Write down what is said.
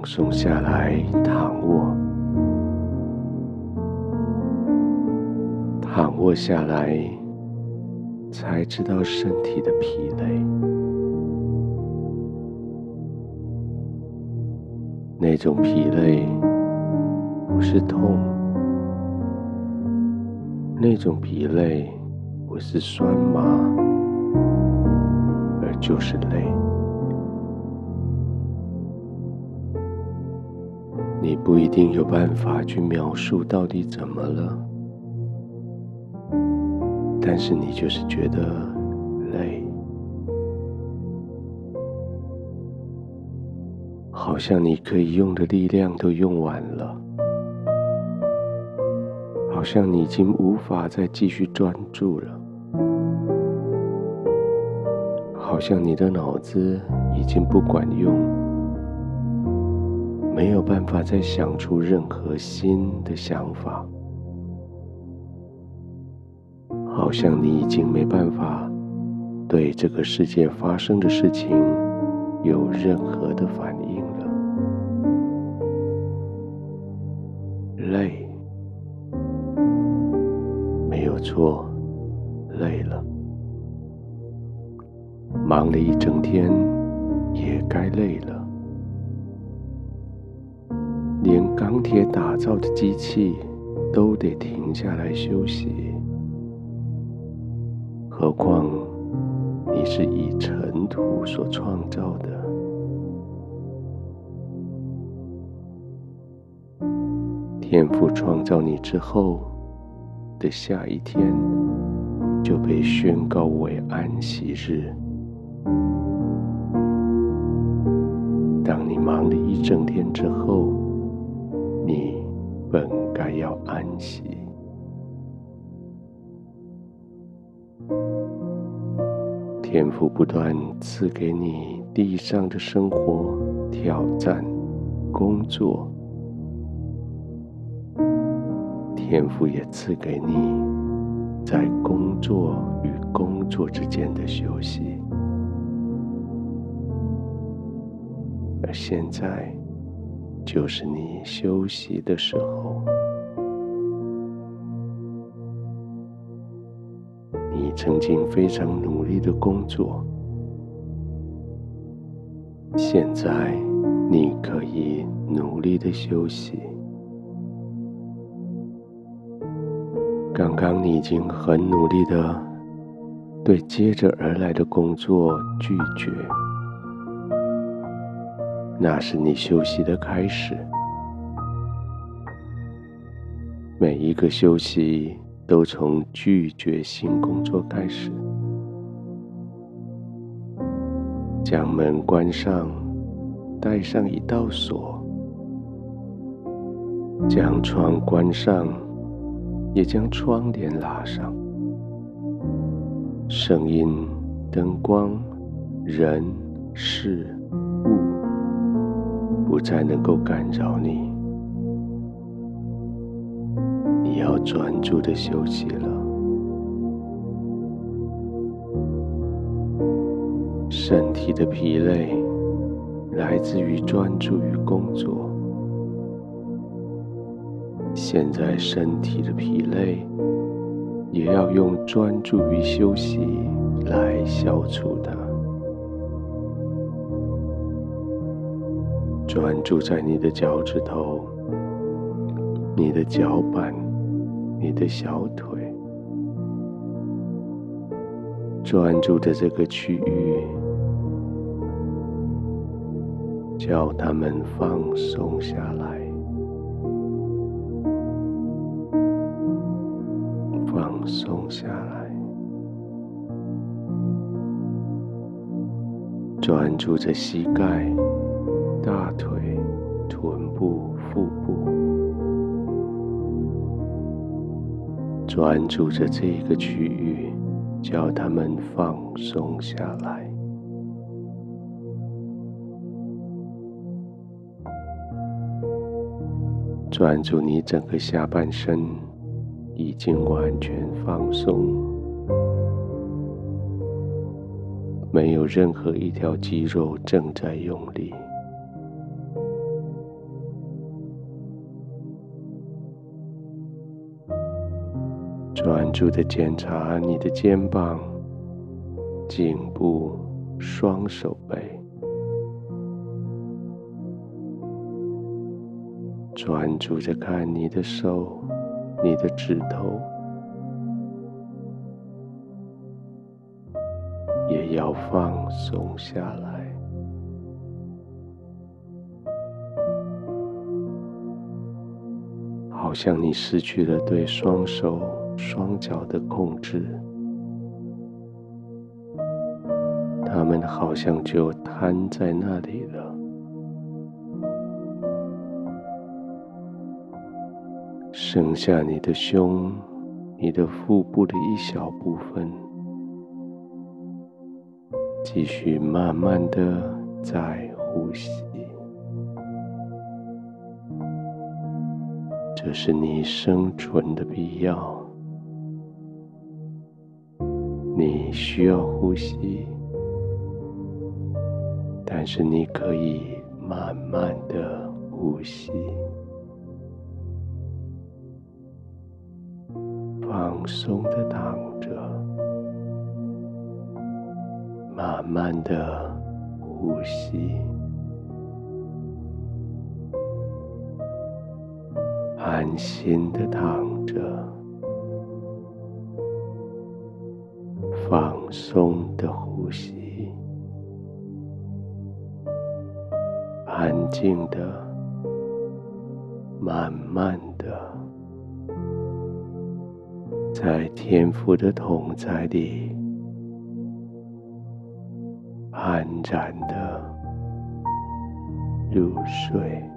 放松下来，躺卧，躺卧下来，才知道身体的疲累。那种疲累不是痛，那种疲累不是酸麻，而就是累。你不一定有办法去描述到底怎么了，但是你就是觉得累，好像你可以用的力量都用完了，好像你已经无法再继续专注了，好像你的脑子已经不管用。没有办法再想出任何新的想法，好像你已经没办法对这个世界发生的事情有任何的反应了。累，没有错，累了，忙了一整天，也该累了。连钢铁打造的机器都得停下来休息，何况你是以尘土所创造的。天父创造你之后的下一天，就被宣告为安息日。当你忙了一整天之后，你本该要安息。天父不断赐给你地上的生活挑战、工作，天父也赐给你在工作与工作之间的休息，而现在。就是你休息的时候，你曾经非常努力的工作，现在你可以努力的休息。刚刚你已经很努力的对接着而来的工作拒绝。那是你休息的开始。每一个休息都从拒绝新工作开始。将门关上，带上一道锁；将窗关上，也将窗帘拉上。声音、灯光、人、事。不再能够干扰你，你要专注的休息了。身体的疲累来自于专注于工作，现在身体的疲累也要用专注于休息来消除它。专注在你的脚趾头、你的脚板、你的小腿，专注的这个区域，叫他们放松下来，放松下来，专注着膝盖。大腿、臀部、腹部，专注着这个区域，叫他们放松下来。专注你整个下半身已经完全放松，没有任何一条肌肉正在用力。专注的检查你的肩膀、颈部、双手背。专注着看你的手、你的指头，也要放松下来，好像你失去了对双手、双脚的控制，他们好像就瘫在那里了。剩下你的胸、你的腹部的一小部分，继续慢慢的在呼吸。这是你生存的必要，你需要呼吸，但是你可以慢慢的呼吸。放松的躺着，慢慢的呼吸，安心的躺着，放松的呼吸，安静的，慢慢的。在天赋的同在里，安然的入睡。